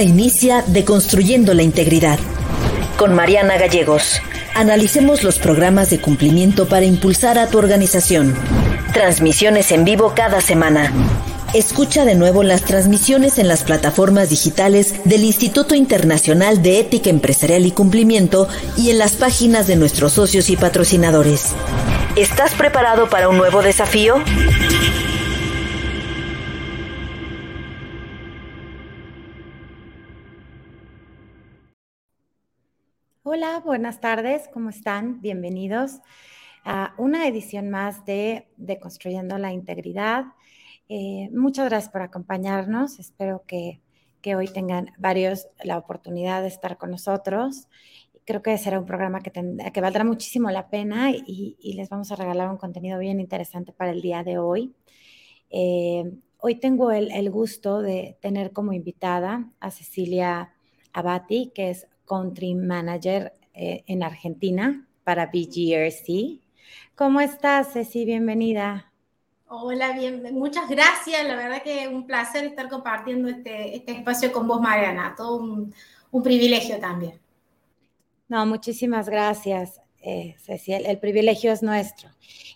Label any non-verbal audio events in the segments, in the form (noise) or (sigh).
Ahora inicia Deconstruyendo la Integridad. Con Mariana Gallegos. Analicemos los programas de cumplimiento para impulsar a tu organización. Transmisiones en vivo cada semana. Escucha de nuevo las transmisiones en las plataformas digitales del Instituto Internacional de Ética Empresarial y Cumplimiento y en las páginas de nuestros socios y patrocinadores. ¿Estás preparado para un nuevo desafío? Buenas tardes, ¿cómo están? Bienvenidos a una edición más de, de Construyendo la Integridad. Eh, muchas gracias por acompañarnos. Espero que, que, hoy tengan varios la oportunidad de estar con nosotros. Creo que será un programa que, que valdrá muchísimo la pena y, y, les vamos a regalar un contenido bien interesante para el día de hoy. Eh, hoy tengo el, el gusto de tener como invitada a Cecilia Abati, que es Country Manager eh, en Argentina para BGRC. ¿Cómo estás, Ceci? Bienvenida. Hola, bien, muchas gracias. La verdad que un placer estar compartiendo este, este espacio con vos, Mariana. Todo un, un privilegio también. No, muchísimas gracias, eh, Ceci. El, el, privilegio es nuestro.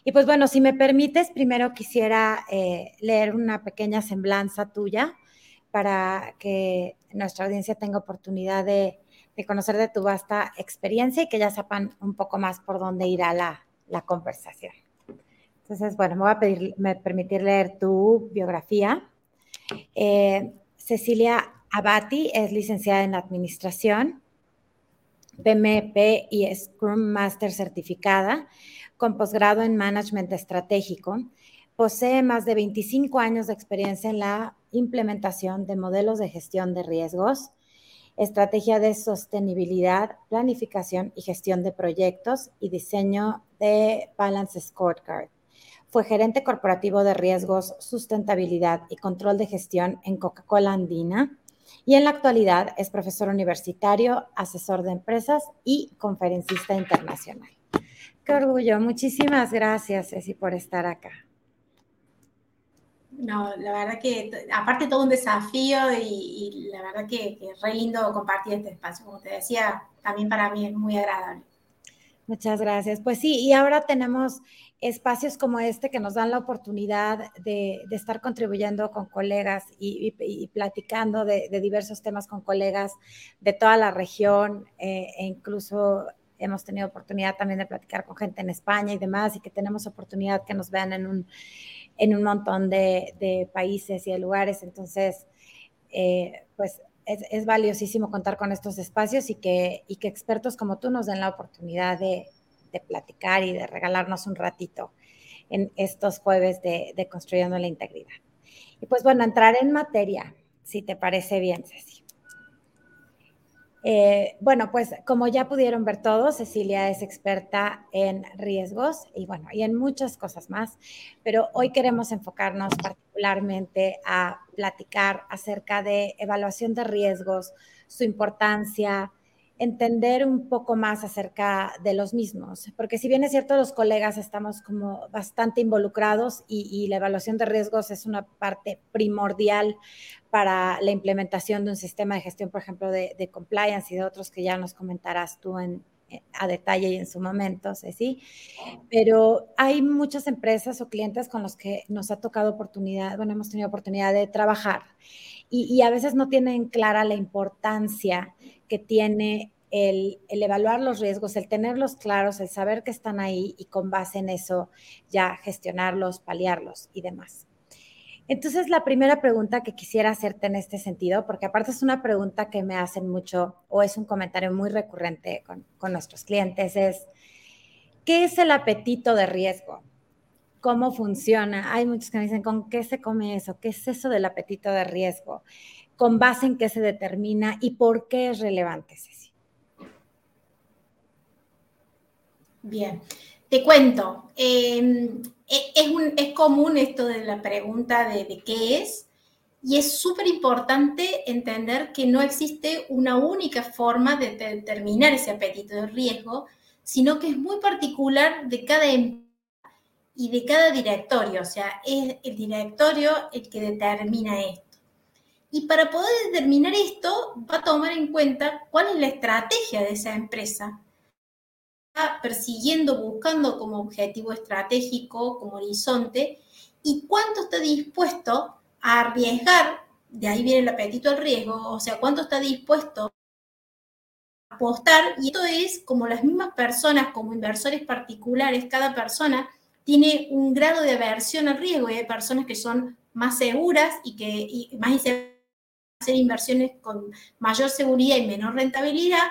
Y pues bueno, si me permites, primero quisiera eh, leer una pequeña semblanza tuya para que nuestra audiencia tenga oportunidad de de conocer de tu vasta experiencia y que ya sepan un poco más por dónde irá la, la conversación. Entonces, bueno, me voy a pedir, me permitir leer tu biografía. Eh, Cecilia Abati es licenciada en Administración, PMP y Scrum Master certificada, con posgrado en Management Estratégico. Posee más de 25 años de experiencia en la implementación de modelos de gestión de riesgos, estrategia de sostenibilidad, planificación y gestión de proyectos y diseño de Balance Scorecard. Fue gerente corporativo de riesgos, sustentabilidad y control de gestión en Coca-Cola Andina y en la actualidad es profesor universitario, asesor de empresas y conferencista internacional. Qué orgullo. Muchísimas gracias, Ceci, por estar acá. No, la verdad que, aparte todo un desafío y, y la verdad que, que, es re lindo compartir este espacio. Como te decía, también para mí es muy agradable. Muchas gracias. Pues sí, y ahora tenemos espacios como este que nos dan la oportunidad de, de estar contribuyendo con colegas y, y, y platicando de, de, diversos temas con colegas de toda la región eh, e incluso hemos tenido oportunidad también de platicar con gente en España y demás y que tenemos oportunidad que nos vean en un en un montón de, países y de lugares. Entonces, eh, pues es, es, valiosísimo contar con estos espacios y que, y que expertos como tú nos den la oportunidad de, de platicar y de regalarnos un ratito en estos jueves de, de Construyendo la Integridad. Y pues bueno, entrar en materia, si te parece bien, Ceci. Eh, bueno, pues como ya pudieron ver todos, Cecilia es experta en riesgos y bueno, y en muchas cosas más, pero hoy queremos enfocarnos particularmente a platicar acerca de evaluación de riesgos, su importancia, entender un poco más acerca de los mismos, porque si bien es cierto, los colegas estamos como bastante involucrados y, y, la evaluación de riesgos es una parte primordial para la implementación de un sistema de gestión, por ejemplo, de, compliance y de otros que ya nos comentarás tú en, a detalle y en su momento, Ceci, pero hay muchas empresas o clientes con los que nos ha tocado oportunidad, bueno, hemos tenido oportunidad de trabajar y, y a veces no tienen clara la importancia que tiene el, evaluar los riesgos, el tenerlos claros, el saber que están ahí y con base en eso ya gestionarlos, paliarlos y demás. Entonces, la primera pregunta que quisiera hacerte en este sentido, porque aparte es una pregunta que me hacen mucho o es un comentario muy recurrente con, con nuestros clientes, es, ¿qué es el apetito de riesgo? ¿Cómo funciona? Hay muchos que me dicen, ¿con qué se come eso? ¿Qué es eso del apetito de riesgo? ¿Con base en qué se determina y por qué es relevante, Ceci? Bien, te cuento. Eh, es, un, común esto de la pregunta de, de qué es, y es súper importante entender que no existe una única forma de determinar ese apetito de riesgo, sino que es muy particular de cada empresa y de cada directorio, o sea, es el directorio el que determina esto. Y para poder determinar esto, va a tomar en cuenta cuál es la estrategia de esa empresa. Persiguiendo, buscando como objetivo estratégico, como horizonte, y cuánto está dispuesto a arriesgar, de ahí viene el apetito al riesgo, o sea, cuánto está dispuesto a apostar, y esto es como las mismas personas, como inversores particulares, cada persona tiene un grado de aversión al riesgo, y hay personas que son más seguras y que más hacer inversiones con mayor seguridad y menor rentabilidad,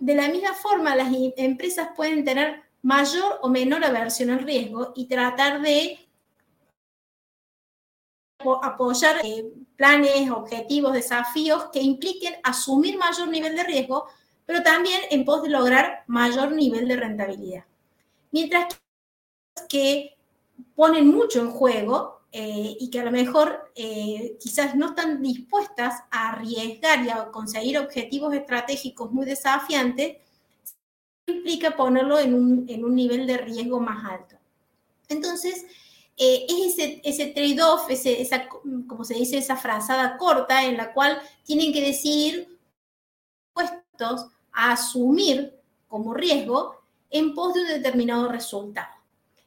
de la misma forma las empresas pueden tener mayor o menor aversión al riesgo y tratar de apoyar eh, planes, objetivos, desafíos que impliquen asumir mayor nivel de riesgo, pero también en pos de lograr mayor nivel de rentabilidad. Mientras que ponen mucho en juego eh, y que a lo mejor eh, quizás no están dispuestas a arriesgar y a conseguir objetivos estratégicos muy desafiantes, implica ponerlo en un, en un nivel de riesgo más alto. Entonces, eh, es ese, ese trade-off, esa, como se dice, esa frazada corta en la cual tienen que decidir puestos a asumir como riesgo en pos de un determinado resultado.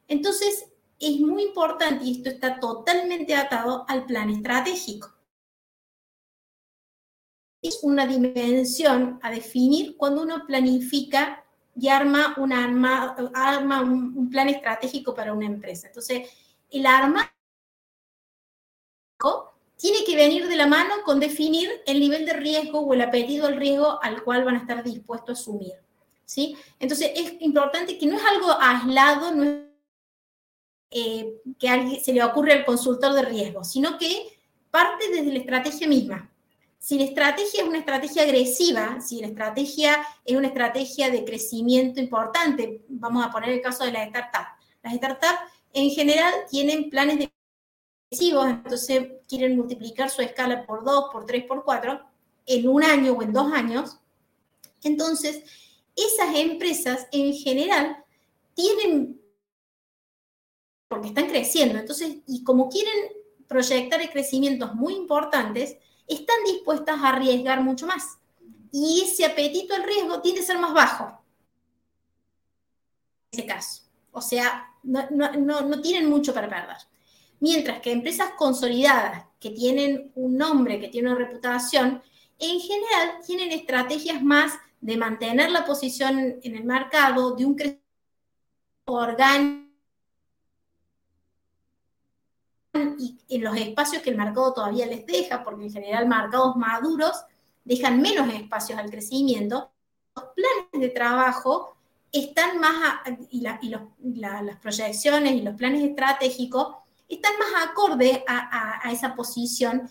Entonces, es muy importante y esto está totalmente atado al plan estratégico. Es una dimensión a definir cuando uno planifica y arma, una arma, un, plan estratégico para una empresa. Entonces, el arma tiene que venir de la mano con definir el nivel de riesgo o el apetito al riesgo al cual van a estar dispuestos a asumir. ¿sí? Entonces, es importante que no es algo aislado, no es eh, que alguien, se le ocurre al consultor de riesgo, sino que parte desde la estrategia misma. Si la estrategia es una estrategia agresiva, si la estrategia es una estrategia de crecimiento importante, vamos a poner el caso de las startups. Las startups en general tienen planes de agresivos, entonces quieren multiplicar su escala por dos, por tres, por cuatro, en un año o en dos años. Entonces, esas empresas en general tienen porque están creciendo. Entonces, y como quieren proyectar crecimientos muy importantes, están dispuestas a arriesgar mucho más. Y ese apetito al riesgo tiende a ser más bajo. En ese caso. O sea, no, no tienen mucho para perder. Mientras que empresas consolidadas, que tienen un nombre, que tienen una reputación, en general tienen estrategias más de mantener la posición en el mercado, de un crecimiento orgánico y en los espacios que el mercado todavía les deja, porque en general mercados maduros dejan menos espacios al crecimiento, los planes de trabajo están más, y, las proyecciones y los planes estratégicos están más acorde a, esa posición,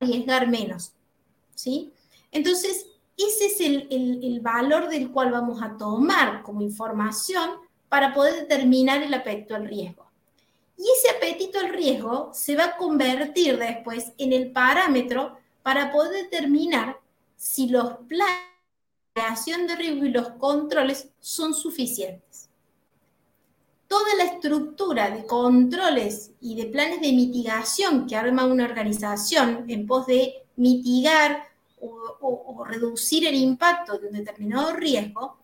arriesgar menos. ¿sí? Entonces, ese es el, el valor del cual vamos a tomar como información para poder determinar el aspecto del riesgo. Y ese apetito al riesgo se va a convertir después en el parámetro para poder determinar si los planes de creación de riesgo y los controles son suficientes. Toda la estructura de controles y de planes de mitigación que arma una organización en pos de mitigar o, o reducir el impacto de un determinado riesgo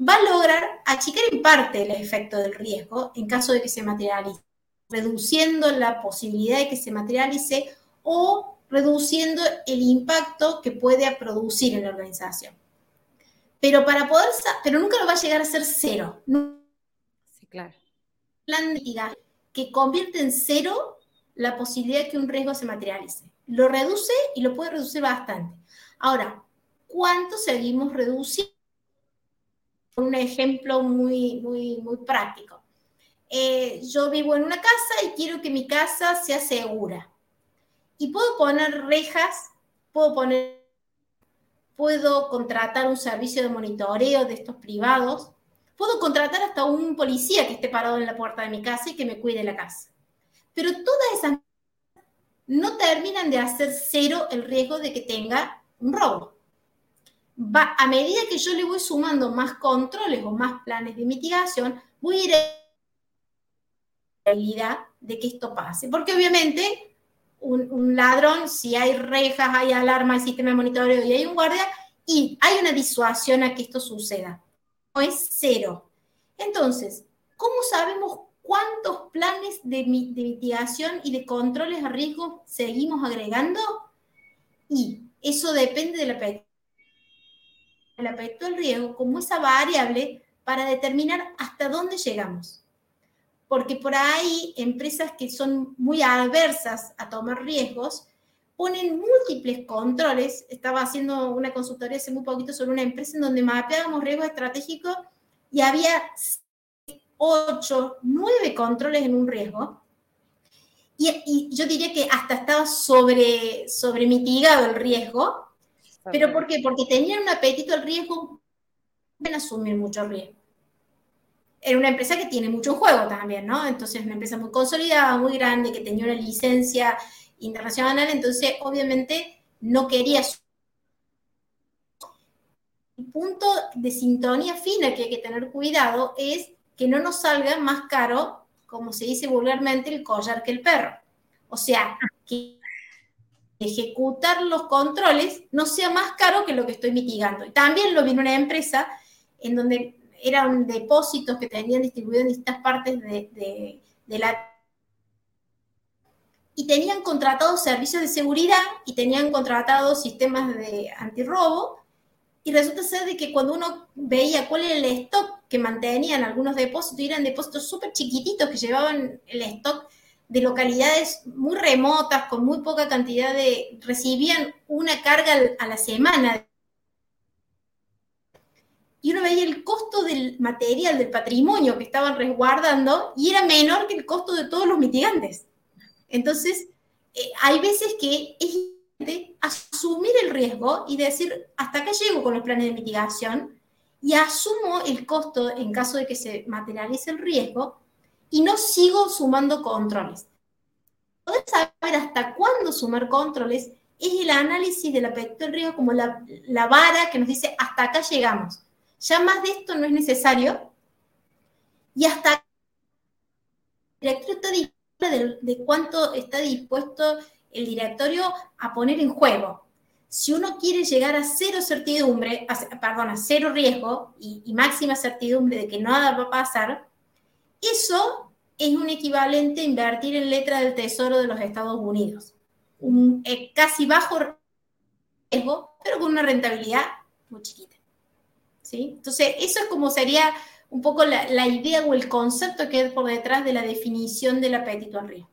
va a lograr achicar en parte el efecto del riesgo en caso de que se materialice reduciendo la posibilidad de que se materialice o reduciendo el impacto que puede producir en la organización. Pero para poder, pero nunca lo va a llegar a ser cero. Sí, claro. Plan de que convierte en cero la posibilidad de que un riesgo se materialice. Lo reduce y lo puede reducir bastante. Ahora, ¿cuánto seguimos reduciendo? Un ejemplo muy, muy, muy práctico. Eh, yo vivo en una casa y quiero que mi casa sea segura. Y puedo poner rejas, puedo poner, puedo contratar un servicio de monitoreo de estos privados, puedo contratar hasta un policía que esté parado en la puerta de mi casa y que me cuide la casa. Pero todas esas no terminan de hacer cero el riesgo de que tenga un robo. A medida que yo le voy sumando más controles o más planes de mitigación, voy a ir de que esto pase. Porque obviamente un, ladrón, si hay rejas, hay alarma, hay sistema de monitoreo y hay un guardia, y hay una disuasión a que esto suceda. No es cero. Entonces, ¿cómo sabemos cuántos planes de, mitigación y de controles a riesgo seguimos agregando? Y eso depende del apetito, el apetito del riesgo como esa variable para determinar hasta dónde llegamos porque por ahí empresas que son muy adversas a tomar riesgos ponen múltiples controles. Estaba haciendo una consultoría hace muy poquito sobre una empresa en donde mapeábamos riesgos estratégicos y había ocho, nueve controles en un riesgo. Y, yo diría que hasta estaba sobre, sobre mitigado el riesgo. ¿Pero por qué? Porque tenían un apetito al riesgo, en asumir mucho riesgo era una empresa que tiene mucho juego también, ¿no? Entonces, una empresa muy consolidada, muy grande, que tenía una licencia internacional, entonces, obviamente, no quería... El punto de sintonía fina que hay que tener cuidado es que no nos salga más caro, como se dice vulgarmente, el collar que el perro. O sea, que ejecutar los controles no sea más caro que lo que estoy mitigando. Y también lo vi en una empresa en donde eran depósitos que tenían distribuidos en distintas partes de, la... Y tenían contratados servicios de seguridad y tenían contratados sistemas de antirrobo. Y resulta ser de que cuando uno veía cuál era el stock que mantenían algunos depósitos, eran depósitos súper chiquititos que llevaban el stock de localidades muy remotas, con muy poca cantidad de, recibían una carga a la semana y uno veía el costo del material, del patrimonio que estaban resguardando y era menor que el costo de todos los mitigantes. Entonces, eh, hay veces que es asumir el riesgo y decir, hasta acá llego con los planes de mitigación y asumo el costo en caso de que se materialice el riesgo y no sigo sumando controles. Poder saber hasta cuándo sumar controles es el análisis del apetito del riesgo como la, la vara que nos dice hasta acá llegamos. Ya más de esto no es necesario. Y hasta el directorio de, de cuánto está dispuesto el directorio a poner en juego. Si uno quiere llegar a cero certidumbre, perdón, a cero riesgo y, y, máxima certidumbre de que nada va a pasar, eso es un equivalente a invertir en letra del Tesoro de los Estados Unidos. Un eh, casi bajo riesgo, pero con una rentabilidad muy chiquita. Entonces, eso es como sería un poco la, idea o el concepto que hay por detrás de la definición del apetito al riesgo.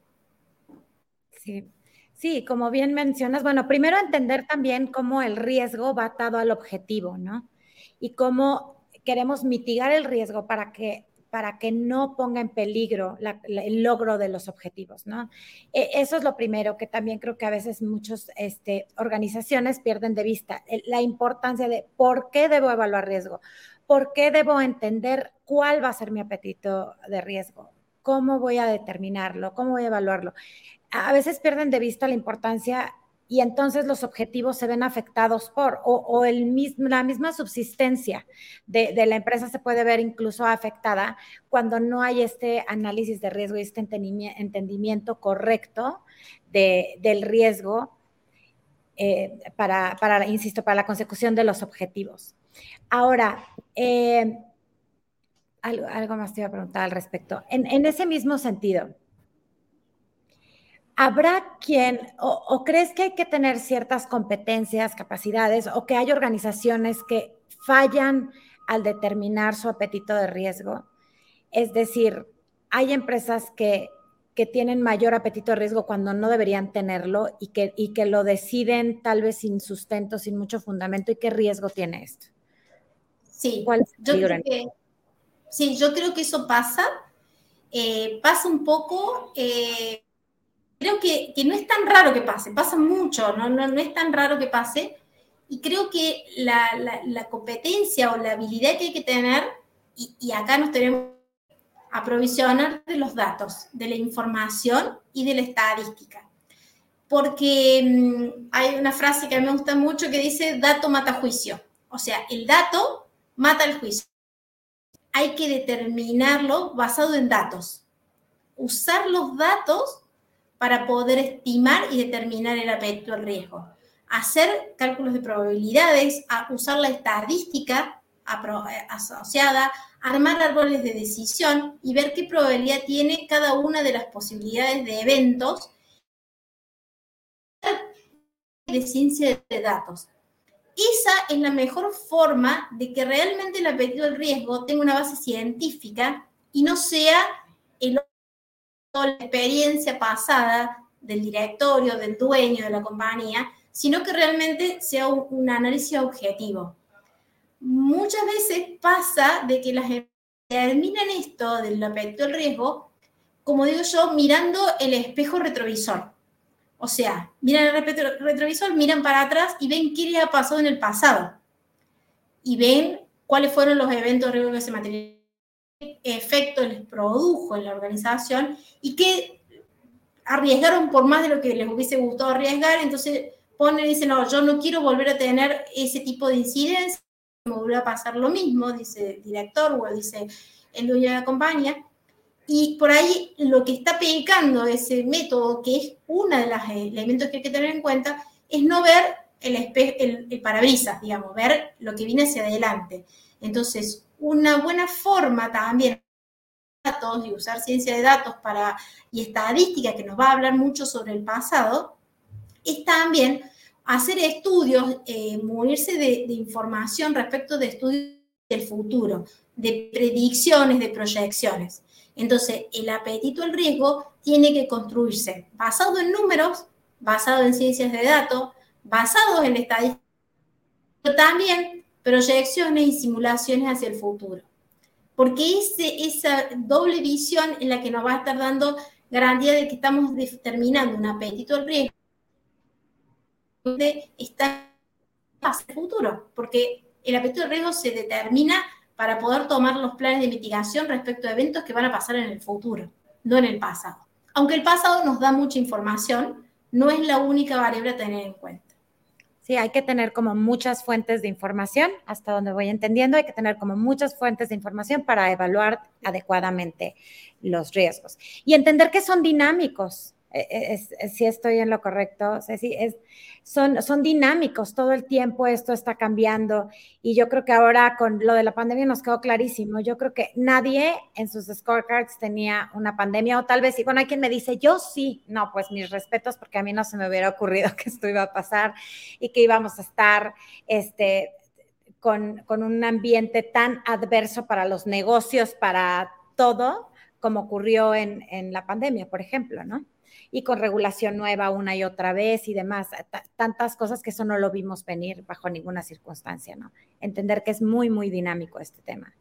Sí. Sí, como bien mencionas, bueno, primero entender también cómo el riesgo va atado al objetivo, ¿no? Y cómo queremos mitigar el riesgo para que para que no ponga en peligro el logro de los objetivos, ¿no? E, eso es lo primero que también creo que a veces muchas este, organizaciones pierden de vista, la importancia de por qué debo evaluar riesgo, por qué debo entender cuál va a ser mi apetito de riesgo, cómo voy a determinarlo, cómo voy a evaluarlo. A veces pierden de vista la importancia y entonces los objetivos se ven afectados por, o, la misma subsistencia de, la empresa se puede ver incluso afectada cuando no hay este análisis de riesgo y este entendimiento correcto del riesgo eh, para, para, insisto, para la consecución de los objetivos. Ahora, eh, algo, más te iba a preguntar al respecto. en ese mismo sentido, ¿Habrá quien, o, crees que hay que tener ciertas competencias, capacidades, o que hay organizaciones que fallan al determinar su apetito de riesgo? Es decir, hay empresas que, que tienen mayor apetito de riesgo cuando no deberían tenerlo y que, y que lo deciden tal vez sin sustento, sin mucho fundamento. ¿Y qué riesgo tiene esto? Sí, yo creo que, sí yo creo que eso pasa. Eh, pasa un poco. Eh, creo que, no es tan raro que pase, pasa mucho, no, no, es tan raro que pase. Y creo que la, competencia o la habilidad que hay que tener, y, acá nos tenemos aprovisionar de los datos, de la información y de la estadística. Porque mm, hay una frase que a mí me gusta mucho que dice, dato mata juicio. O sea, el dato mata el juicio. Hay que determinarlo basado en datos. Usar los datos para poder estimar y determinar el apetito al riesgo. Hacer cálculos de probabilidades, a usar la estadística asociada, armar árboles de decisión y ver qué probabilidad tiene cada una de las posibilidades de eventos de ciencia de datos. Esa es la mejor forma de que realmente el apetito del riesgo tenga una base científica y no sea la experiencia pasada del directorio, del dueño de la compañía, sino que realmente sea un, análisis objetivo. Muchas veces pasa de que las empresas terminan esto del apetito del riesgo, como digo yo, mirando el espejo retrovisor. O sea, miran el retrovisor, miran para atrás y ven qué le ha pasado en el pasado. Y ven cuáles fueron los eventos riesgos que se materializaron, efecto les produjo en la organización y qué arriesgaron por más de lo que les hubiese gustado arriesgar. Entonces ponen y dicen, no, yo no quiero volver a tener ese tipo de incidencia, me vuelve a pasar lo mismo, dice el director o dice el dueño de la compañía. Y por ahí lo que está pecando ese método, que es uno de los elementos que hay que tener en cuenta, es no ver el, el, el parabrisas, digamos, ver lo que viene hacia adelante. Entonces, una buena forma también datos y usar ciencia de datos para, y estadística, que nos va a hablar mucho sobre el pasado, es también hacer estudios, eh, morirse de, información respecto de estudios del futuro, de predicciones, de proyecciones. Entonces, el apetito al riesgo tiene que construirse basado en números, basado en ciencias de datos, basado en estadísticas, pero también proyecciones y simulaciones hacia el futuro. Porque ese, esa doble visión en la que nos va a estar dando garantía de que estamos determinando un apetito al riesgo está el futuro, porque el apetito al riesgo se determina para poder tomar los planes de mitigación respecto a eventos que van a pasar en el futuro, no en el pasado. Aunque el pasado nos da mucha información, no es la única variable a tener en cuenta. Sí, hay que tener como muchas fuentes de información, hasta donde voy entendiendo, hay que tener como muchas fuentes de información para evaluar adecuadamente los riesgos y entender que son dinámicos. E, e, si estoy en lo correcto, es, son, son dinámicos todo el tiempo, esto está cambiando y yo creo que ahora con lo de la pandemia nos quedó clarísimo, yo creo que nadie en sus scorecards tenía una pandemia o tal vez, y bueno, hay quien me dice, yo sí, no, pues mis respetos porque a mí no se me hubiera ocurrido (laughs) que esto iba a pasar y que íbamos a estar, este, con, con un ambiente tan adverso para los negocios, para todo, como ocurrió en, en la pandemia, por ejemplo, ¿no? Y con regulación nueva una y otra vez y demás, tantas cosas que eso no lo vimos venir bajo ninguna circunstancia, ¿no? Entender que es muy, muy dinámico este tema.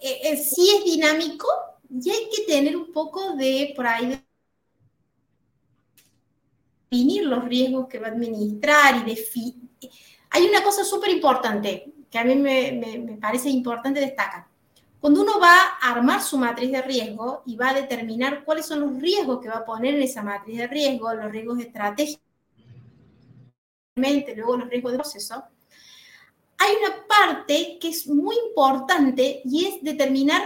Eh, eh, sí es dinámico y hay que tener un poco de, por ahí, definir los riesgos que va a administrar y. Hay una cosa súper importante que a mí me, me parece importante destacar. Cuando uno va a armar su matriz de riesgo y va a determinar cuáles son los riesgos que va a poner en esa matriz de riesgo, los riesgos estratégicos, luego los riesgos de proceso, hay una parte que es muy importante y es determinar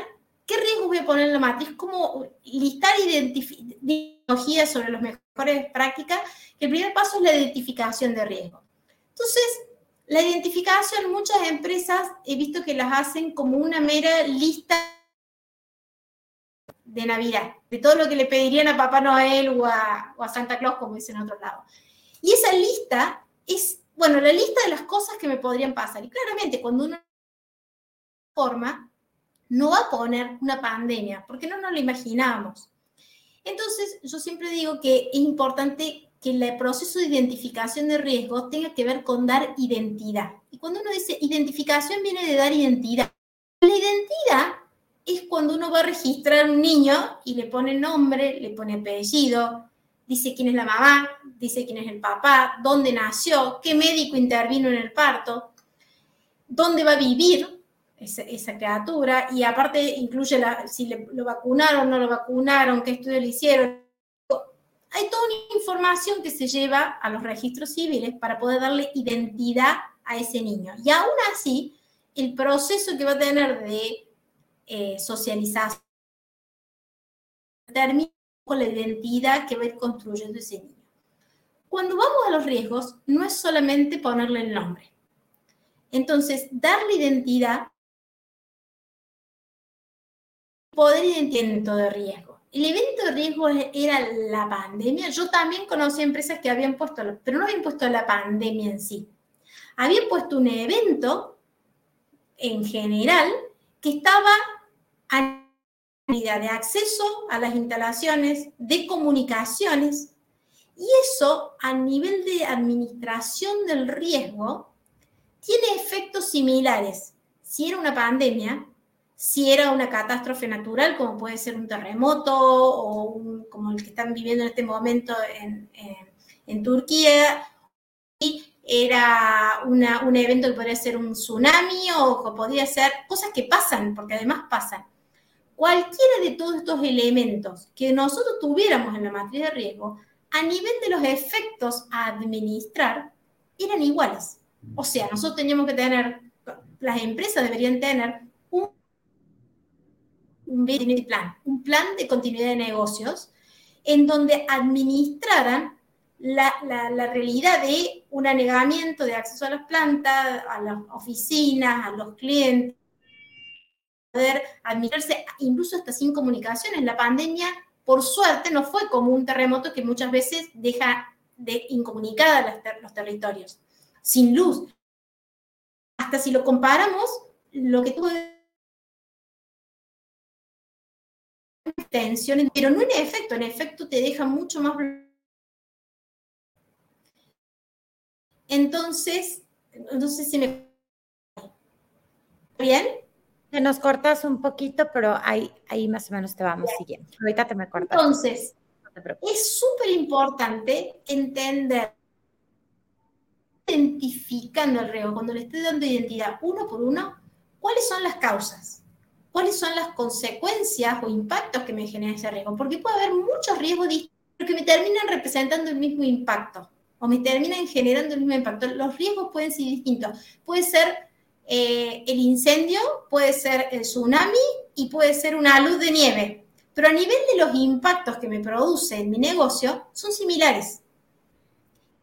qué riesgos voy a poner en la matriz, cómo listar ideologías sobre las mejores prácticas, que el primer paso es la identificación de riesgo. Entonces, la identificación, muchas empresas he visto que las hacen como una mera lista de Navidad, de todo lo que le pedirían a Papá Noel o a, Santa Claus, como dicen en otro lado. Y esa lista es, bueno, la lista de las cosas que me podrían pasar. Y claramente, cuando uno forma, no va a poner una pandemia, porque no nos lo imaginamos. Entonces, yo siempre digo que es importante que el proceso de identificación de riesgos tenga que ver con dar identidad. Y cuando uno dice identificación viene de dar identidad. La identidad es cuando uno va a registrar un niño y le pone nombre, le pone apellido, dice quién es la mamá, dice quién es el papá, dónde nació, qué médico intervino en el parto, dónde va a vivir esa, criatura y aparte incluye si lo vacunaron, no lo vacunaron, qué estudio le hicieron, hay toda una información que se lleva a los registros civiles para poder darle identidad a ese niño. Y aún así, el proceso que va a tener de eh, socialización termina con la identidad que va a ir construyendo ese niño. Cuando vamos a los riesgos, no es solamente ponerle el nombre. Entonces, darle identidad, poder identificar de riesgo. El evento de riesgo era la pandemia. Yo también conocí empresas que habían puesto, pero no habían puesto la pandemia en sí. Habían puesto un evento en general que estaba a de acceso a las instalaciones, de comunicaciones, y eso a nivel de administración del riesgo tiene efectos similares. Si era una pandemia, si era una catástrofe natural, como puede ser un terremoto o como el que están viviendo en este momento en, en, Turquía, y era un evento que podría ser un tsunami o que podría ser cosas que pasan, porque además pasan. Cualquiera de todos estos elementos que nosotros tuviéramos en la matriz de riesgo, a nivel de los efectos a administrar, eran iguales. O sea, nosotros teníamos que tener, las empresas deberían tener un, plan, un plan de continuidad de negocios en donde administraran la, la, realidad de un anegamiento de acceso a las plantas, a las oficinas, a los clientes, poder administrarse incluso hasta sin comunicaciones. La pandemia por suerte no fue como un terremoto que muchas veces deja de los territorios, sin luz. Hasta si lo comparamos, lo que tuvo tensiones, pero no en efecto, en efecto te deja mucho más... Entonces, entonces si me... ¿Bien? nos cortas un poquito, pero ahí, ahí más o menos te vamos siguiendo. Ahorita te me cortas. Entonces, es súper importante entender, identificando el riesgo, cuando le estoy dando identidad uno por uno, cuáles son las causas, cuáles son las consecuencias o impactos que me genera ese riesgo, porque puede haber muchos riesgos distintos que me terminan representando el mismo impacto o me terminan generando el mismo impacto. Los riesgos pueden ser distintos. Puede ser eh, el incendio, puede ser el tsunami y puede ser una luz de nieve. Pero a nivel de los impactos que me produce en mi negocio, son similares.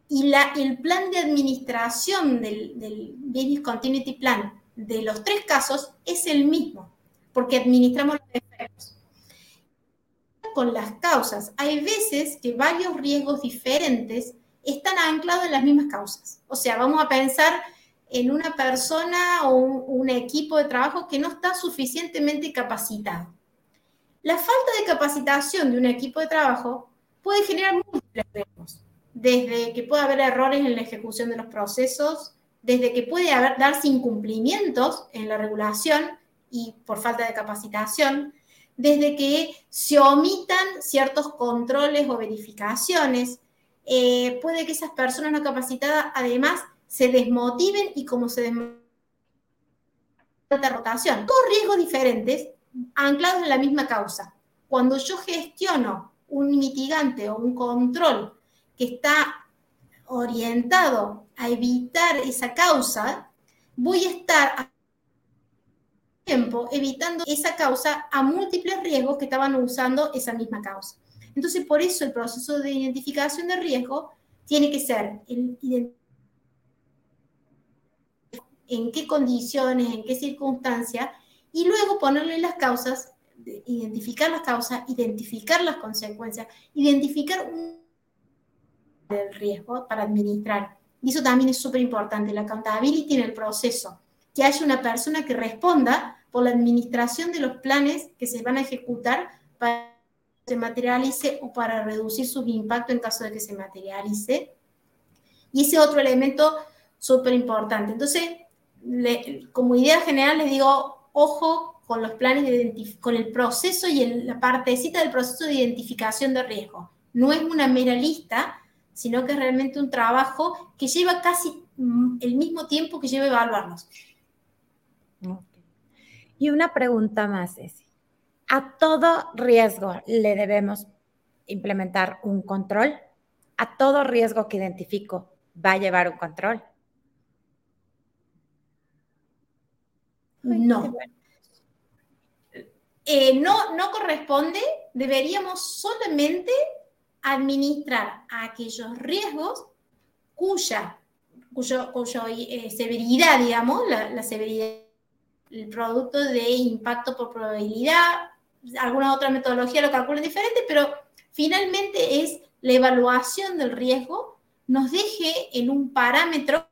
Y el plan de administración del, del Business Continuity Plan de los tres casos es el mismo, porque administramos los efectos. Con las causas, hay veces que varios riesgos diferentes están anclados en las mismas causas. O sea, vamos a pensar en una persona o un, equipo de trabajo que no está suficientemente capacitado. La falta de capacitación de un equipo de trabajo puede generar múltiples riesgos, desde que puede haber errores en la ejecución de los procesos, desde que puede haber, darse incumplimientos en la regulación y por falta de capacitación, desde que se omitan ciertos controles o verificaciones, eh, puede que esas personas no capacitadas además se desmotiven y como se desmotiven rotación. Todos riesgos diferentes anclados en la misma causa. Cuando yo gestiono un mitigante o un control que está orientado a evitar esa causa, voy a estar tiempo evitando esa causa a múltiples riesgos que estaban usando esa misma causa. Entonces, por eso el proceso de identificación de riesgo tiene que ser el en qué condiciones, en qué circunstancias, y luego ponerle las causas, identificar las causas, identificar las consecuencias, identificar un el riesgo para administrar. Y eso también es súper importante, la accountability en el proceso, que haya una persona que responda por la administración de los planes que se van a ejecutar para que se materialice o para reducir sus impactos en caso de que se materialice. Y ese otro elemento súper importante. Entonces, como idea general les digo, ojo con los planes de con el proceso y la partecita del proceso de identificación de riesgo. No es una mera lista, sino que es realmente un trabajo que lleva casi mm, el mismo tiempo que lleva evaluarlos. Y una pregunta más, es, ¿a todo riesgo le debemos implementar un control? ¿A todo riesgo que identifico va a llevar un control? No. eh, no, no corresponde, deberíamos solamente administrar aquellos riesgos cuya, cuyo, eh, severidad, digamos, la, severidad, el producto de impacto por probabilidad, alguna otra metodología lo calculan diferente, pero finalmente es la evaluación del riesgo nos deje en un parámetro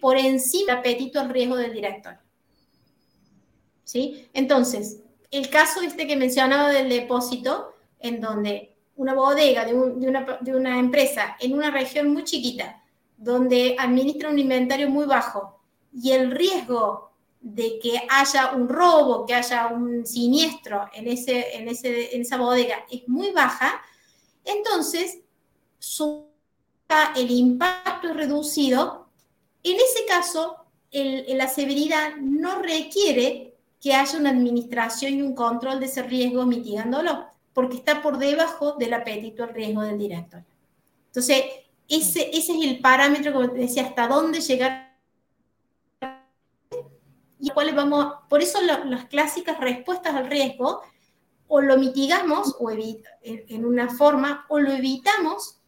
por encima del apetito al riesgo del director. ¿Sí? Entonces, el caso este que mencionaba del depósito, en donde una bodega de, una, de una empresa en una región muy chiquita, donde administra un inventario muy bajo y el riesgo de que haya un robo, que haya un siniestro en, ese, en, ese, en esa bodega es muy baja, entonces el impacto es reducido. En ese caso, la severidad no requiere que haya una administración y un control de ese riesgo mitigándolo, porque está por debajo del apetito al riesgo del director. Entonces, ese, ese es el parámetro, como decía, hasta dónde llegar y cuáles vamos, por eso las clásicas respuestas al riesgo, o lo mitigamos o en una forma, o lo evitamos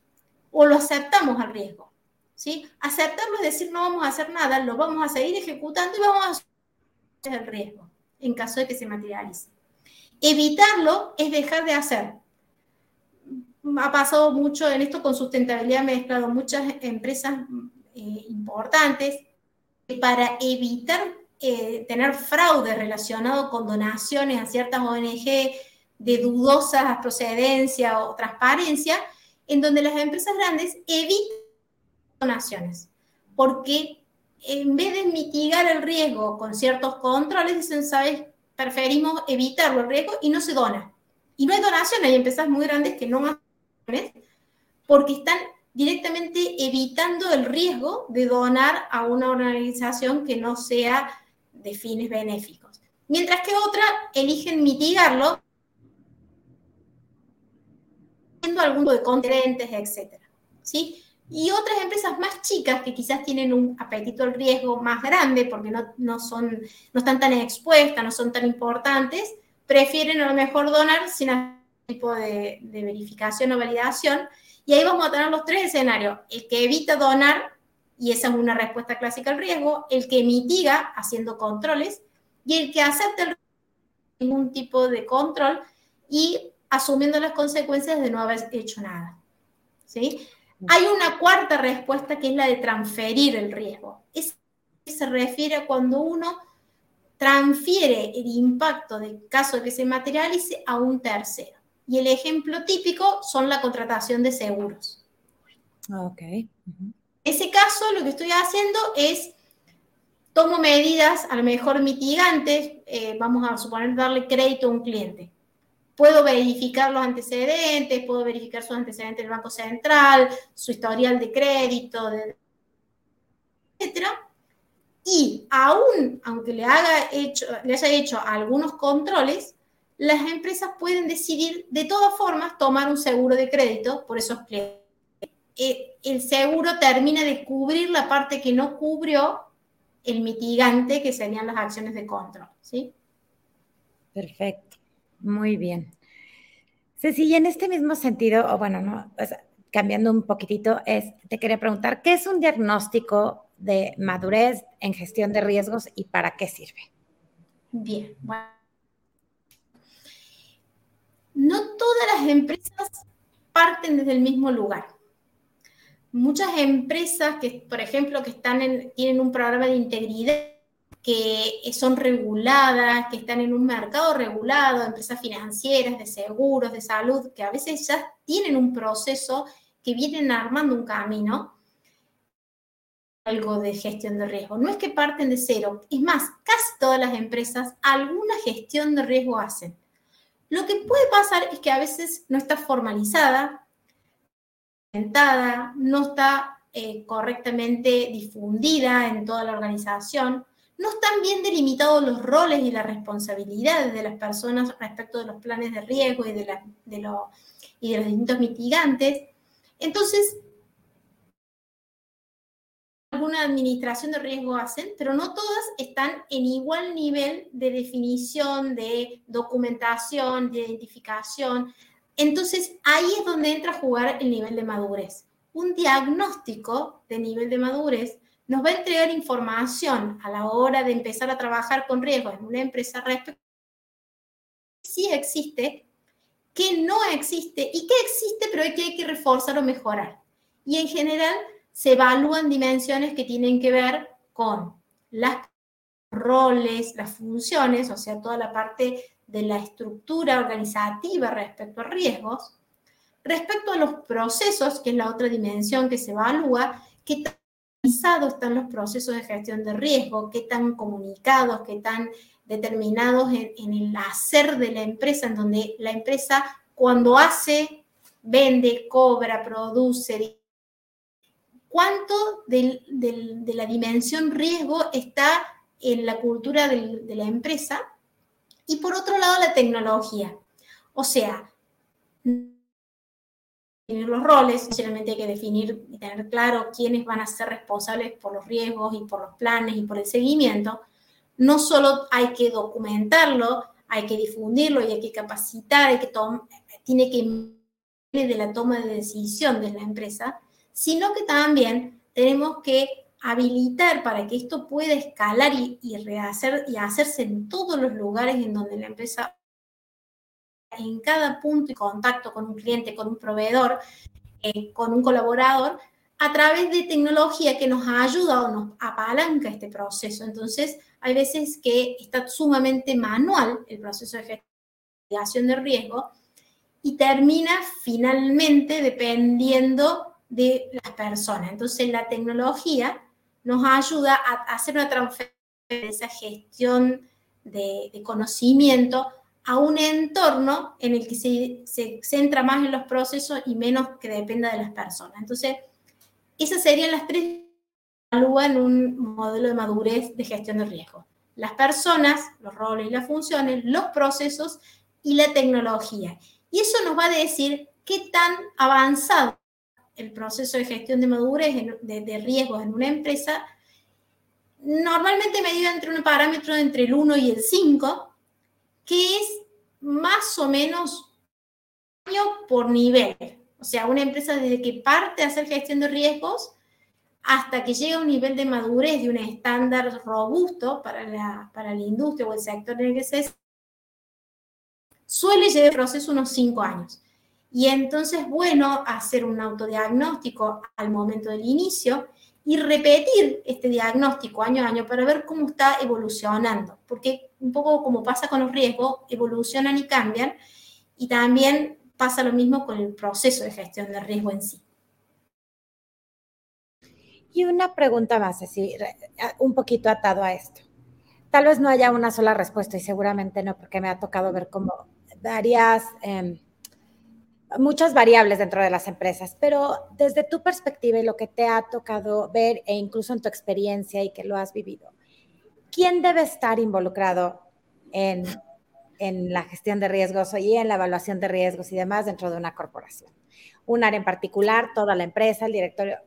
o lo aceptamos al riesgo. ¿sí? Aceptarlo es decir, no vamos a hacer nada, lo vamos a seguir ejecutando y vamos a el riesgo en caso de que se materialice. Evitarlo es dejar de hacer. Ha pasado mucho en esto con sustentabilidad, he mezclado muchas empresas eh, importantes para evitar eh, tener fraude relacionado con donaciones a ciertas ONG de dudosa procedencia o transparencia, en donde las empresas grandes evitan donaciones, porque en vez de mitigar el riesgo con ciertos controles, dicen, ¿sabes? Preferimos evitar el riesgo y no se dona. Y no hay donaciones, hay empresas muy grandes que no hacen porque están directamente evitando el riesgo de donar a una organización que no sea de fines benéficos. Mientras que otras eligen mitigarlo algún tipo de contrentes, etcétera, ¿sí? Y otras empresas más chicas que quizás tienen un apetito al riesgo más grande porque no, no, son, no están tan expuestas, no son tan importantes, prefieren a lo mejor donar sin algún tipo de, de verificación o validación. Y ahí vamos a tener los tres escenarios. El que evita donar, y esa es una respuesta clásica al riesgo, el que mitiga haciendo controles, y el que acepta el ningún tipo de control y asumiendo las consecuencias de no haber hecho nada. ¿sí? Hay una cuarta respuesta que es la de transferir el riesgo. Es, se refiere a cuando uno transfiere el impacto del caso de que se materialice a un tercero. Y el ejemplo típico son la contratación de seguros. Ok. En ese caso, lo que estoy haciendo es tomo medidas a lo mejor mitigantes, eh, vamos a suponer darle crédito a un cliente puedo verificar los antecedentes, puedo verificar sus antecedentes del Banco Central, su historial de crédito, etc. Y aún, aunque le, haga hecho, le haya hecho algunos controles, las empresas pueden decidir de todas formas tomar un seguro de crédito por esos clientes. Eh, el seguro termina de cubrir la parte que no cubrió el mitigante que serían las acciones de control. ¿sí? Perfecto. Muy bien. Ceci, y en este mismo sentido, o bueno, no, cambiando un poquitito, es, te quería preguntar, ¿qué es un diagnóstico de madurez en gestión de riesgos y para qué sirve? Bien, bueno. No todas las empresas parten desde el mismo lugar. Muchas empresas que, por ejemplo, que están en, tienen un programa de integridad que son reguladas, que están en un mercado regulado, empresas financieras, de seguros, de salud, que a veces ya tienen un proceso que vienen armando un camino, algo de gestión de riesgo. No es que parten de cero, es más, casi todas las empresas alguna gestión de riesgo hacen. Lo que puede pasar es que a veces no está formalizada, no está eh, correctamente difundida en toda la organización, no están bien delimitados los roles y las responsabilidades de las personas respecto de los planes de riesgo y de, y de los distintos mitigantes. Entonces, alguna administración de riesgo hacen, pero no todas están en igual nivel de definición, de documentación, de identificación. Entonces, ahí es donde entra a jugar el nivel de madurez. Un diagnóstico de nivel de madurez nos va a entregar información a la hora de empezar a trabajar con riesgos en una empresa respecto si existe, qué no existe y qué existe, pero hay que, que reforzar o mejorar. Y en general se evalúan dimensiones que tienen que ver con los roles, las funciones, o sea, toda la parte de la estructura organizativa respecto a riesgos, respecto a los procesos, que es la otra dimensión que se evalúa, qué tan organizados están los procesos de gestión de riesgo, qué tan comunicados, qué tan determinados en, en el hacer de la empresa, en donde la empresa cuando hace, vende, cobra, produce, cuánto de la dimensión riesgo está en la cultura de la empresa y por otro lado la tecnología. O sea, definir los roles, sinceramente hay que definir y tener claro quiénes van a ser responsables por los riesgos y por los planes y por el seguimiento. No solo hay que documentarlo, hay que difundirlo y hay que capacitar, hay que tiene que de la toma de decisión de la empresa, sino que también tenemos que habilitar para que esto pueda escalar y, rehacer, y hacerse en todos los lugares en donde la empresa, en cada punto de contacto con un cliente, con un proveedor, eh, con un colaborador, a través de tecnología que nos ayuda o nos apalanca este proceso. Entonces, hay veces que está sumamente manual el proceso de gestión de riesgo y termina finalmente dependiendo de las personas. Entonces, la tecnología nos ayuda a hacer una transferencia esa gestión de, conocimiento a un entorno en el que se, se, centra más en los procesos y menos que dependa de las personas. Entonces, esas serían las tres que evalúan un modelo de madurez de gestión de riesgo. Las personas, los roles y las funciones, los procesos y la tecnología. Y eso nos va a decir qué tan avanzado el proceso de gestión de madurez, de, riesgos en una empresa, normalmente medido entre un parámetro entre el 1 y el 5, que es más o menos año por nivel. O sea, una empresa desde que parte a hacer gestión de riesgos hasta que llega a un nivel de madurez de un estándar robusto para la, para la industria o el sector en el que se suele llevar el proceso unos 5 años. Y entonces, bueno, hacer un autodiagnóstico al momento del inicio y repetir este diagnóstico año a año para ver cómo está evolucionando, porque un poco como pasa con los riesgos, evolucionan y cambian, y también pasa lo mismo con el proceso de gestión de riesgo en sí. Y una pregunta más, así, un poquito atado a esto. Tal vez no haya una sola respuesta y seguramente no, porque me ha tocado ver como varias... Em, muchas variables dentro de las empresas, pero desde tu perspectiva y lo que te ha tocado ver e incluso en tu experiencia y que lo has vivido, ¿quién debe estar involucrado en, en la gestión de riesgos y en la evaluación de riesgos y demás dentro de una corporación? Un área en particular, toda la empresa, el directorio.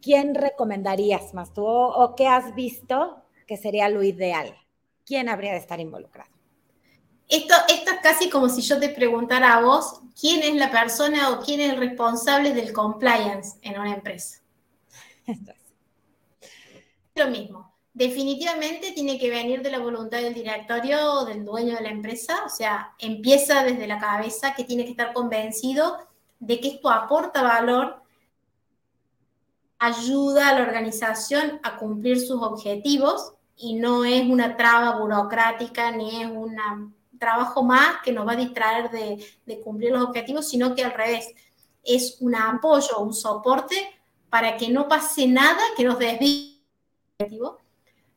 ¿Quién recomendarías más tú o qué has visto que sería lo ideal? ¿Quién habría de estar involucrado? Casi como si yo te preguntara a vos quién es la persona o quién es el responsable del compliance en una empresa. Lo mismo. Definitivamente tiene que venir de la voluntad del directorio o del dueño de la empresa, o sea, empieza desde la cabeza que tiene que estar convencido de que esto aporta valor, ayuda a la organización a cumplir sus objetivos y no es una traba burocrática ni es una trabajo más que nos va a distraer de, cumplir los objetivos, sino que al revés, es un apoyo, un soporte para que no pase nada que nos desvíe objetivo.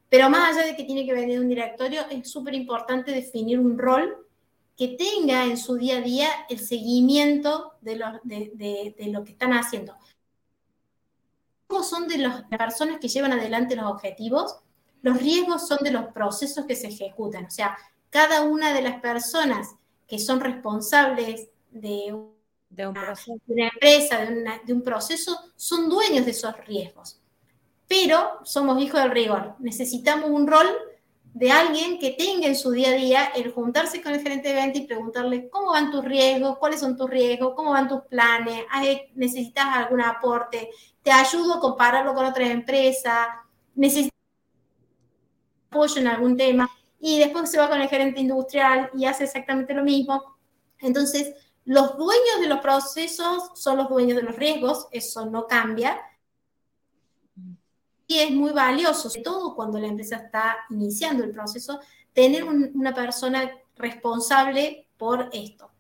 Pero más allá de que tiene que venir un directorio, es súper importante definir un rol que tenga en su día a día el seguimiento de lo, de, lo que están haciendo. ¿Cómo son de las personas que llevan adelante los objetivos? Los riesgos son de los procesos que se ejecutan. O sea, cada una de las personas que son responsables de, una, empresa, de, un proceso, son dueños de esos riesgos. pero somos hijos del rigor. Necesitamos un rol de alguien que tenga en su día a día el juntarse con el gerente de venta y preguntarle cómo van tus riesgos, cuáles son tus riesgos, cómo van tus planes, necesitas algún aporte, te ayudo a compararlo con otras empresas, necesitas apoyo en algún tema y después se va con el gerente industrial y hace exactamente lo mismo. Entonces, los dueños de los procesos son los dueños de los riesgos, eso no cambia. Y es muy valioso, sobre todo cuando la empresa está iniciando el proceso, tener una persona responsable por esto,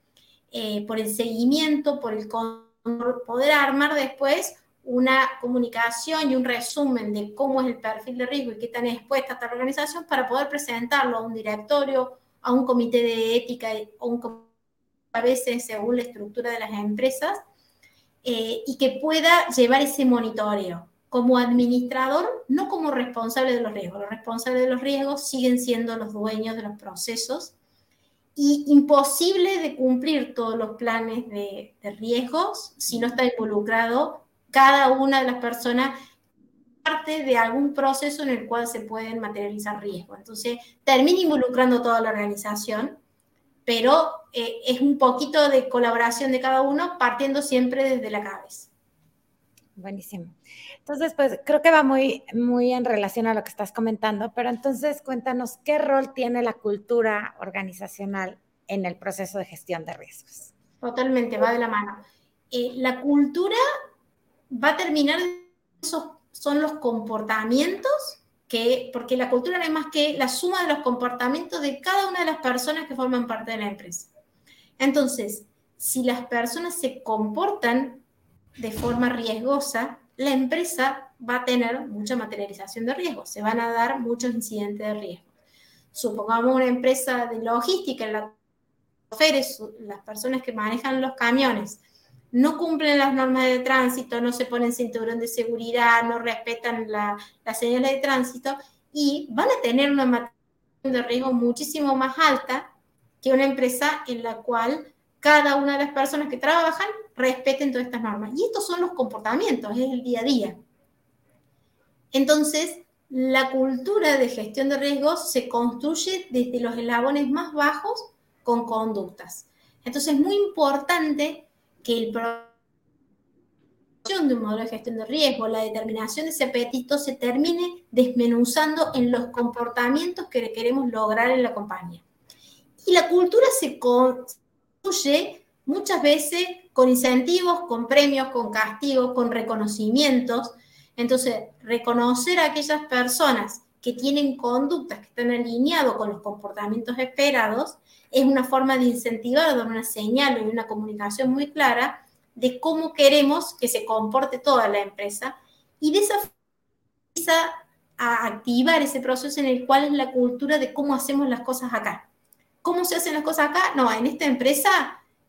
eh, por el seguimiento, por el poder armar después una comunicación y un resumen de cómo es el perfil de riesgo y qué tan expuesta está la organización para poder presentarlo a un directorio, a un comité de ética o un a veces según la estructura de las empresas eh, y que pueda llevar ese monitoreo como administrador, no como responsable de los riesgos. Los responsables de los riesgos siguen siendo los dueños de los procesos y imposible de cumplir todos los planes de, de riesgos si no está involucrado cada una de las personas parte de algún proceso en el cual se pueden materializar riesgos. Entonces, termina involucrando toda la organización, pero eh, es un poquito de colaboración de cada uno, partiendo siempre desde la cabeza. Buenísimo. Entonces, pues creo que va muy, muy en relación a lo que estás comentando, pero entonces cuéntanos qué rol tiene la cultura organizacional en el proceso de gestión de riesgos. Totalmente, va de la mano. Eh, la cultura va a terminar, esos son los comportamientos que, porque la cultura no es más que la suma de los comportamientos de cada una de las personas que forman parte de la empresa. Entonces, si las personas se comportan de forma riesgosa, la empresa va a tener mucha materialización de riesgo, se van a dar muchos incidentes de riesgo. Supongamos una empresa de logística en la las personas que manejan los camiones, no cumplen las normas de tránsito, no se ponen cinturón de seguridad, no respetan las señales de tránsito y van a tener una materia de riesgo muchísimo más alta que una empresa en la cual cada una de las personas que trabajan respeten todas estas normas. Y estos son los comportamientos, es el día a día. Entonces, la cultura de gestión de riesgos se construye desde los eslabones más bajos con conductas. Entonces, es muy importante que el de un modelo de gestión de riesgo, la determinación de ese apetito se termine desmenuzando en los comportamientos que queremos lograr en la compañía. Y la cultura se construye muchas veces con incentivos, con premios, con castigos, con reconocimientos. Entonces, reconocer a aquellas personas que tienen conductas que están alineadas con los comportamientos esperados es una forma de incentivar, dar una señal y una comunicación muy clara de cómo queremos que se comporte toda la empresa y de esa forma a activar ese proceso en el cual es la cultura de cómo hacemos las cosas acá. ¿Cómo se hacen las cosas acá? No, en esta empresa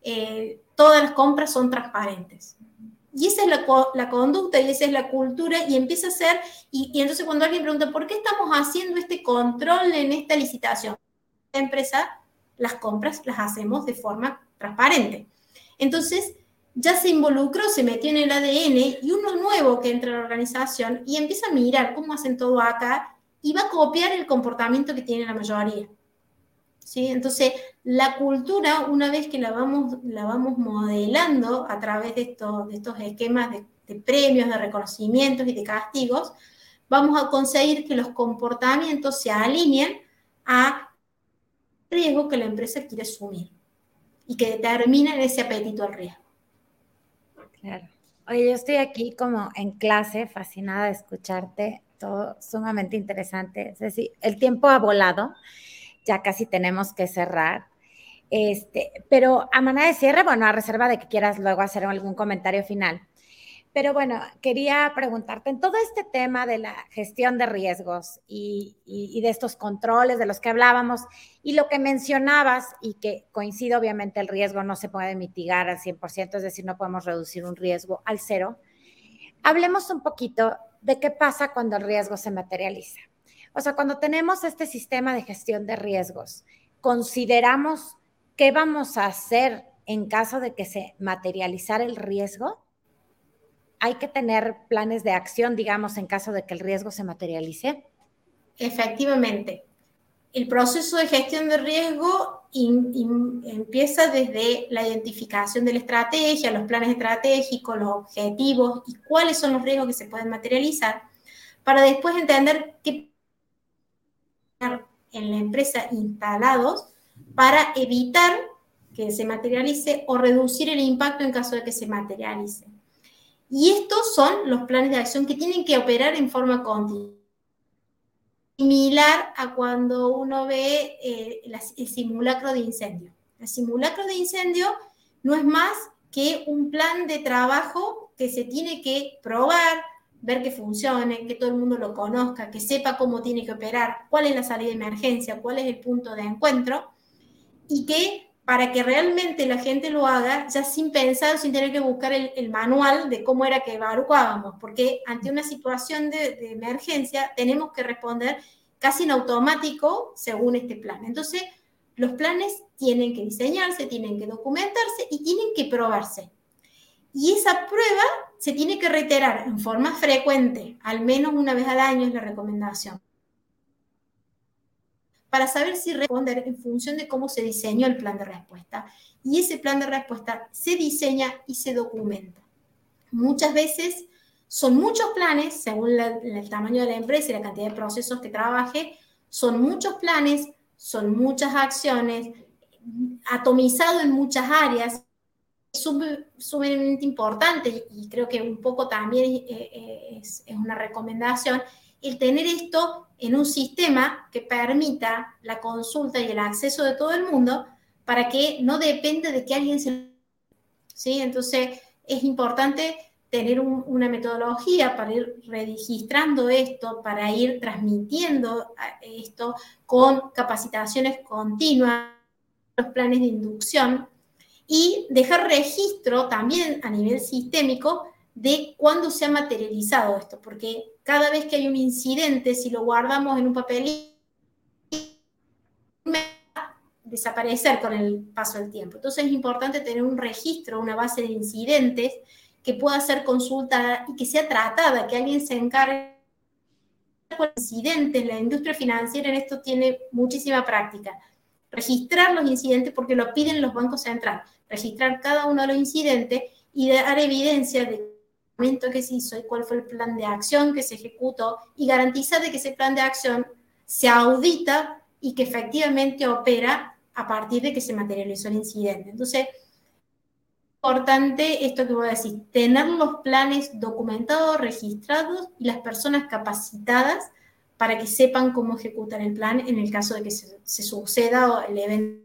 eh, todas las compras son transparentes. Y esa es la, conducta y esa es la cultura y empieza a ser, y, y, entonces cuando alguien pregunta, ¿por qué estamos haciendo este control en esta licitación? La empresa las compras las hacemos de forma transparente. Entonces, ya se involucró, se metió en el ADN y uno nuevo que entra a la organización y empieza a mirar cómo hacen todo acá y va a copiar el comportamiento que tiene la mayoría. ¿Sí? Entonces, la cultura, una vez que la vamos, la vamos modelando a través de, estos, de estos esquemas de, de premios, de reconocimientos y de castigos, vamos a conseguir que los comportamientos se alineen a riesgo que la empresa quiere asumir y que determina ese apetito al riesgo. Claro. Oye, yo estoy aquí como en clase, fascinada de escucharte, todo sumamente interesante. Es decir, el tiempo ha volado, ya casi tenemos que cerrar. Este, pero a manera de cierre, bueno, a reserva de que quieras luego hacer algún comentario final. Pero bueno, quería preguntarte, en todo este tema de la gestión de riesgos y, de estos controles de los que hablábamos y lo que mencionabas y que coincide obviamente el riesgo no se puede mitigar al 100%, es decir, no podemos reducir un riesgo al cero, hablemos un poquito de qué pasa cuando el riesgo se materializa. O sea, cuando tenemos este sistema de gestión de riesgos, consideramos qué vamos a hacer en caso de que se materializara el riesgo hay que tener planes de acción, digamos, en caso de que el riesgo se materialice. Efectivamente. El proceso de gestión de riesgo empieza desde la identificación de la estrategia, los planes estratégicos, los objetivos y cuáles son los riesgos que se pueden materializar, para después entender qué en la empresa instalados para evitar que se materialice o reducir el impacto en caso de que se materialice. Y estos son los planes de acción que tienen que operar en forma continua. Similar a cuando uno ve eh, el simulacro de incendio. El simulacro de incendio no es más que un plan de trabajo que se tiene que probar, ver que funcione, que todo el mundo lo conozca, que sepa cómo tiene que operar, cuál es la salida de emergencia, cuál es el punto de encuentro, y que para que realmente la gente lo haga, ya sin pensar, sin tener que buscar el, manual de cómo era que evacuábamos, porque ante una situación de, de, emergencia tenemos que responder casi en automático según este plan. Entonces, los planes tienen que diseñarse, tienen que documentarse y tienen que probarse. Y esa prueba se tiene que reiterar en forma frecuente, al menos una vez al año es la recomendación para saber si responder en función de cómo se diseñó el plan de respuesta. Y ese plan de respuesta se diseña y se documenta. Muchas veces son muchos planes, según el tamaño de la empresa y la cantidad de procesos que trabaje, son muchos planes, son muchas acciones, atomizado en muchas áreas, sumamente importante y creo que un poco también eh, eh, es, es una recomendación el tener esto en un sistema que permita la consulta y el acceso de todo el mundo para que no dependa de que alguien se... ¿Sí? Entonces es importante tener una metodología para ir registrando esto, para ir transmitiendo esto con capacitaciones continuas, los planes de inducción y dejar registro también a nivel sistémico de cuándo se ha materializado esto, porque cada vez que hay un incidente, si lo guardamos en un papel, desaparecer con el paso del tiempo. Entonces es importante tener un registro, una base de incidentes que pueda ser consultada y que sea tratada, que alguien se encargue de incidentes. La industria financiera en esto tiene muchísima práctica. Registrar los incidentes porque lo piden los bancos centrales. Registrar cada uno de los incidentes y dar evidencia de que se hizo y cuál fue el plan de acción que se ejecutó y garantizar de que ese plan de acción se audita y que efectivamente opera a partir de que se materializó el incidente. Entonces, importante esto que voy a decir, tener los planes documentados, registrados y las personas capacitadas para que sepan cómo ejecutar el plan en el caso de que se, se suceda el evento.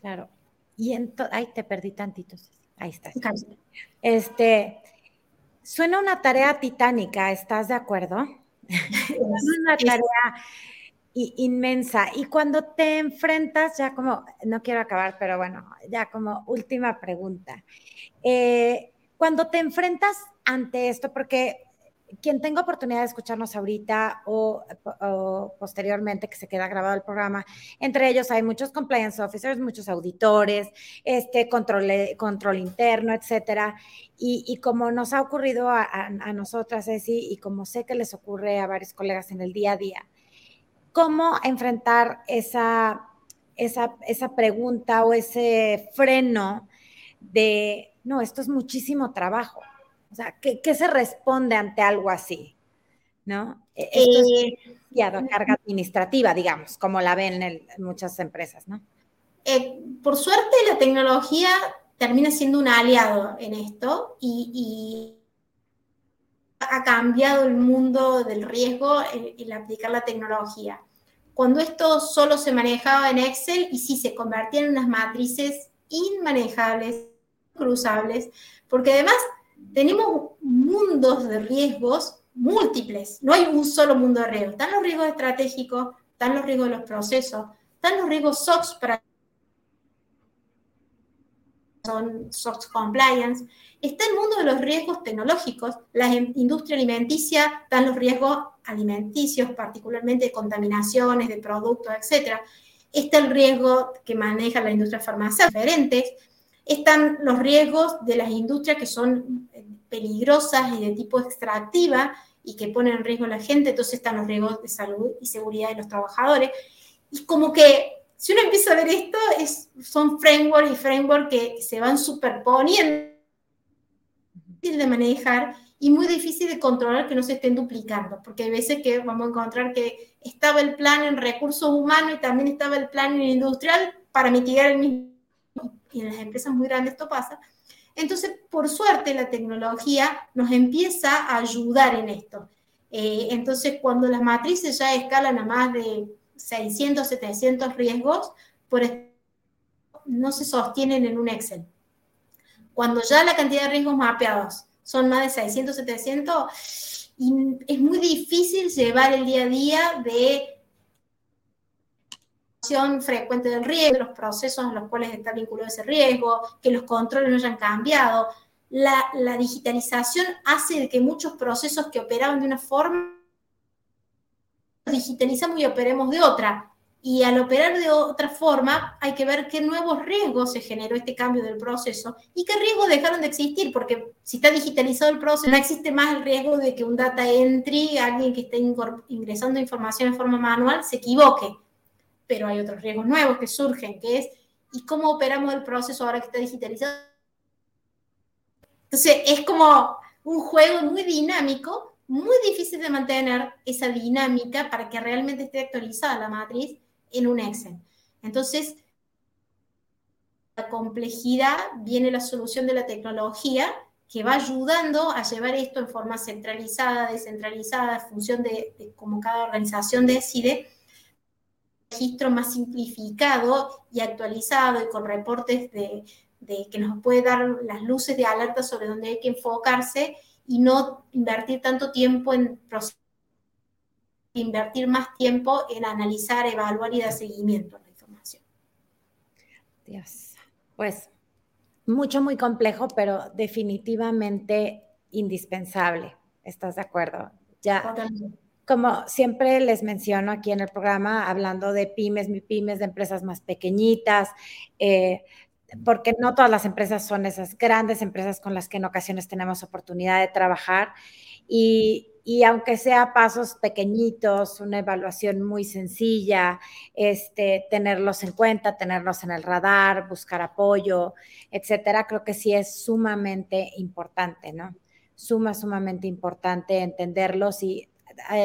Claro. Y ahí te perdí tantitos. Ahí está. Este, suena una tarea titánica, ¿estás de acuerdo? (laughs) una tarea inmensa. Y cuando te enfrentas, ya como, no quiero acabar, pero bueno, ya como última pregunta. Eh, cuando te enfrentas ante esto, porque quien tenga oportunidad de escucharnos ahorita o, posteriormente que se queda grabado el programa, entre ellos hay muchos compliance officers, muchos auditores, este control, control interno, etcétera. Y, como nos ha ocurrido a, nosotras, Ceci, y como sé que les ocurre a varios colegas en el día a día, ¿cómo enfrentar esa, esa, esa pregunta o ese freno de, no, esto es muchísimo trabajo? O sea, ¿qué, se responde ante algo así? ¿No? E, esto es eh, carga administrativa, digamos, como la ven en, muchas empresas, ¿no? Eh, por suerte, la tecnología termina siendo un aliado en esto y, ha cambiado el mundo del riesgo el, aplicar la tecnología. Cuando esto solo se manejaba en Excel y sí se convertía en unas matrices inmanejables, cruzables, porque además tenemos mundos de riesgos múltiples, no hay un solo mundo de riesgos. Están los riesgos estratégicos, están los riesgos de los procesos, están los riesgos SOX para son SOX compliance, está el mundo de los riesgos tecnológicos, la industria alimenticia, están los riesgos alimenticios, particularmente de contaminaciones, de productos, etc. Está el riesgo que maneja la industria farmacéutica, diferentes, Están los riesgos de las industrias que son peligrosas y de tipo extractiva y que ponen en riesgo a la gente, entonces están los riesgos de salud y seguridad de los trabajadores. Y como que si uno empieza a ver esto, es, son framework y framework que, se van superponiendo, difícil de manejar y muy difícil de controlar que no se estén duplicando, porque hay veces que vamos a encontrar que estaba el plan en recursos humanos y también estaba el plan en industrial para mitigar el mismo y en las empresas muy grandes esto pasa. Entonces, por suerte, la tecnología nos empieza a ayudar en esto. Eh, entonces, cuando las matrices ya escalan a más de 600, 700 riesgos, no se sostienen en un Excel. Cuando ya la cantidad de riesgos mapeados son más de 600, 700, es muy difícil llevar el día a día de frecuente del riesgo, los procesos en los cuales está vinculado ese riesgo, que los controles no hayan cambiado. La, la digitalización hace que muchos procesos que operaban de una forma, digitalizamos y operemos de otra. Y al operar de otra forma, hay que ver qué nuevos riesgos se generó este cambio del proceso y qué riesgos dejaron de existir, porque si está digitalizado el proceso, no existe más el riesgo de que un data entry, alguien que esté ingresando información en forma manual, se equivoque pero hay otros riesgos nuevos que surgen, que es, ¿y cómo operamos el proceso ahora que está digitalizado? Entonces, es como un juego muy dinámico, muy difícil de mantener esa dinámica para que realmente esté actualizada la matriz en un Excel. Entonces, la complejidad viene la solución de la tecnología que va ayudando a llevar esto en forma centralizada, descentralizada, en función de, de cómo cada organización decide, registro más simplificado y actualizado y con reportes de, que nos puede dar las luces de alerta sobre dónde hay que enfocarse y no invertir tanto tiempo en invertir más tiempo en analizar, evaluar y dar seguimiento a la información. Dios. Pues mucho, muy complejo, pero definitivamente indispensable. ¿Estás de acuerdo? Ya, Totalmente como siempre les menciono aquí en el programa, hablando de pymes, mi pymes, de empresas más pequeñitas, eh, porque no todas las empresas son esas grandes empresas con las que en ocasiones tenemos oportunidad de trabajar. Y, y aunque sea pasos pequeñitos, una evaluación muy sencilla, este, tenerlos en cuenta, tenerlos en el radar, buscar apoyo, etcétera, creo que sí es sumamente importante, ¿no? Suma, sumamente importante entenderlos y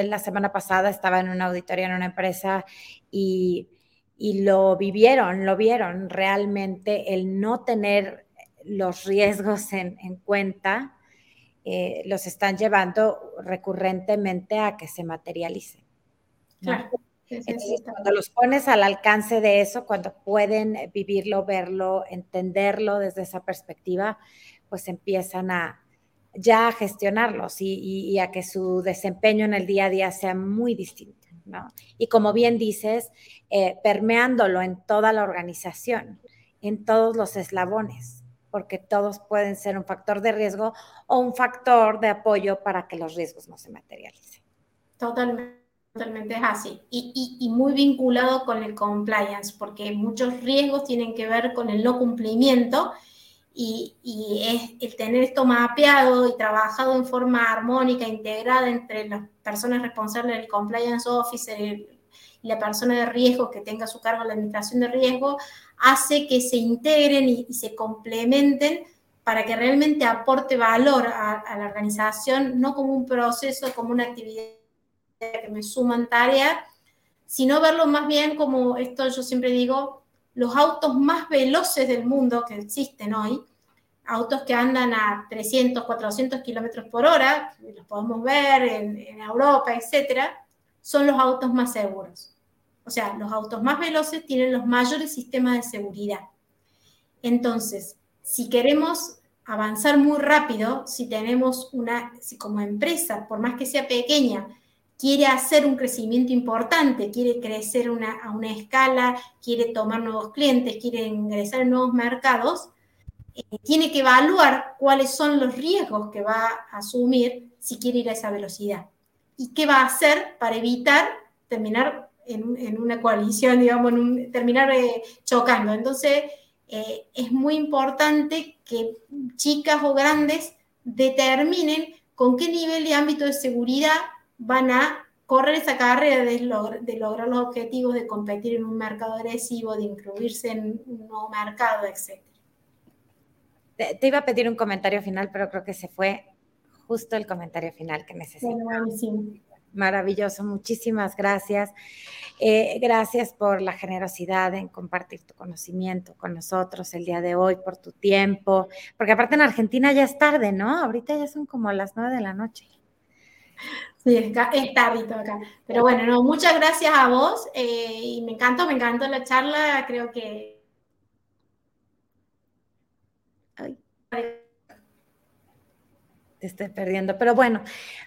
la semana pasada estaba en una auditoría en una empresa y, lo vivieron, lo vieron realmente el no tener los riesgos en, cuenta, eh, los están llevando recurrentemente a que se materialicen. cuando los pones al alcance de eso, cuando pueden vivirlo, verlo, entenderlo desde esa perspectiva, pues empiezan a, ya a gestionarlos y, a que su desempeño en el día a día sea muy distinto. ¿no? Y como bien dices, eh, permeándolo en toda la organización, en todos los eslabones, porque todos pueden ser un factor de riesgo o un factor de apoyo para que los riesgos no se materialicen. Totalmente. Totalmente es así. Y, y, muy vinculado con el compliance, porque muchos riesgos tienen que ver con el no cumplimiento y, es el tener esto mapeado y trabajado en forma armónica, integrada entre las personas responsables del compliance officer y la persona de riesgo que tenga a su cargo la administración de riesgo, hace que se integren y, se complementen para que realmente aporte valor a, la organización, no como un proceso, como una actividad que me suman tareas, sino verlo más bien como esto yo siempre digo, los autos más veloces del mundo que existen hoy, autos que andan a 300, 400 kilómetros por hora, los podemos ver en, Europa, etcétera, son los autos más seguros. O sea, los autos más veloces tienen los mayores sistemas de seguridad. Entonces, si queremos avanzar muy rápido, si tenemos una, si como empresa, por más que sea pequeña, quiere hacer un crecimiento importante, quiere crecer a una escala, quiere tomar nuevos clientes, quiere ingresar en nuevos mercados, eh, tiene que evaluar cuáles son los riesgos que va a asumir si quiere ir a esa velocidad y qué va a hacer para evitar terminar en, una coalición, digamos, terminar eh, chocando. Entonces, eh, es muy importante que chicas o grandes determinen con qué nivel de ámbito de seguridad van a correr esa carrera de, lograr los objetivos, de competir en un mercado agresivo, de incluirse en un nuevo mercado, etc. Te, iba a pedir un comentario final, pero creo que se fue justo el comentario final que necesito. Maravilloso, muchísimas gracias. Eh, gracias por la generosidad en compartir tu conocimiento con nosotros el día de hoy, por tu tiempo, porque aparte en Argentina ya es tarde, ¿no? Ahorita ya son como las nueve de la noche. Sí, es, acá. Pero bueno, no, muchas gracias a vos eh, y me encantó, me encantó la charla, creo que... te estoy perdiendo, pero bueno,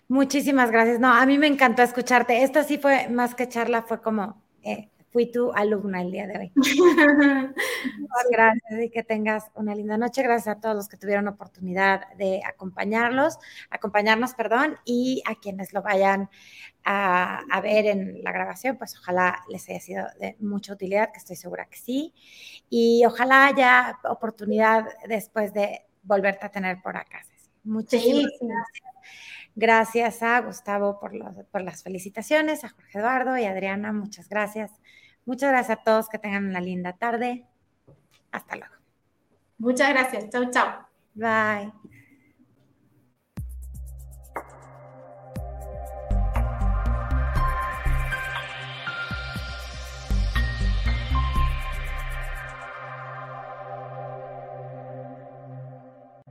muchísimas gracias. No, a mí me encantó escucharte. Esta sí fue más que charla, fue como, eh, fui tu alumna el día de hoy. (laughs) gracias y que tengas una linda noche. Gracias a todos los que tuvieron oportunidad de acompañarlos, acompañarnos, perdón, y a quienes lo vayan a, a, ver en la grabación, pues ojalá les haya sido de mucha utilidad, que estoy segura que sí. Y ojalá haya oportunidad después de volverte a tener por acá. Muchísimas gracias. Gracias a Gustavo por, por las felicitaciones, a Jorge Eduardo y a Adriana, muchas gracias. Muchas gracias a todos, que tengan una linda tarde. Hasta luego. Muchas gracias. Chao, chao. Bye.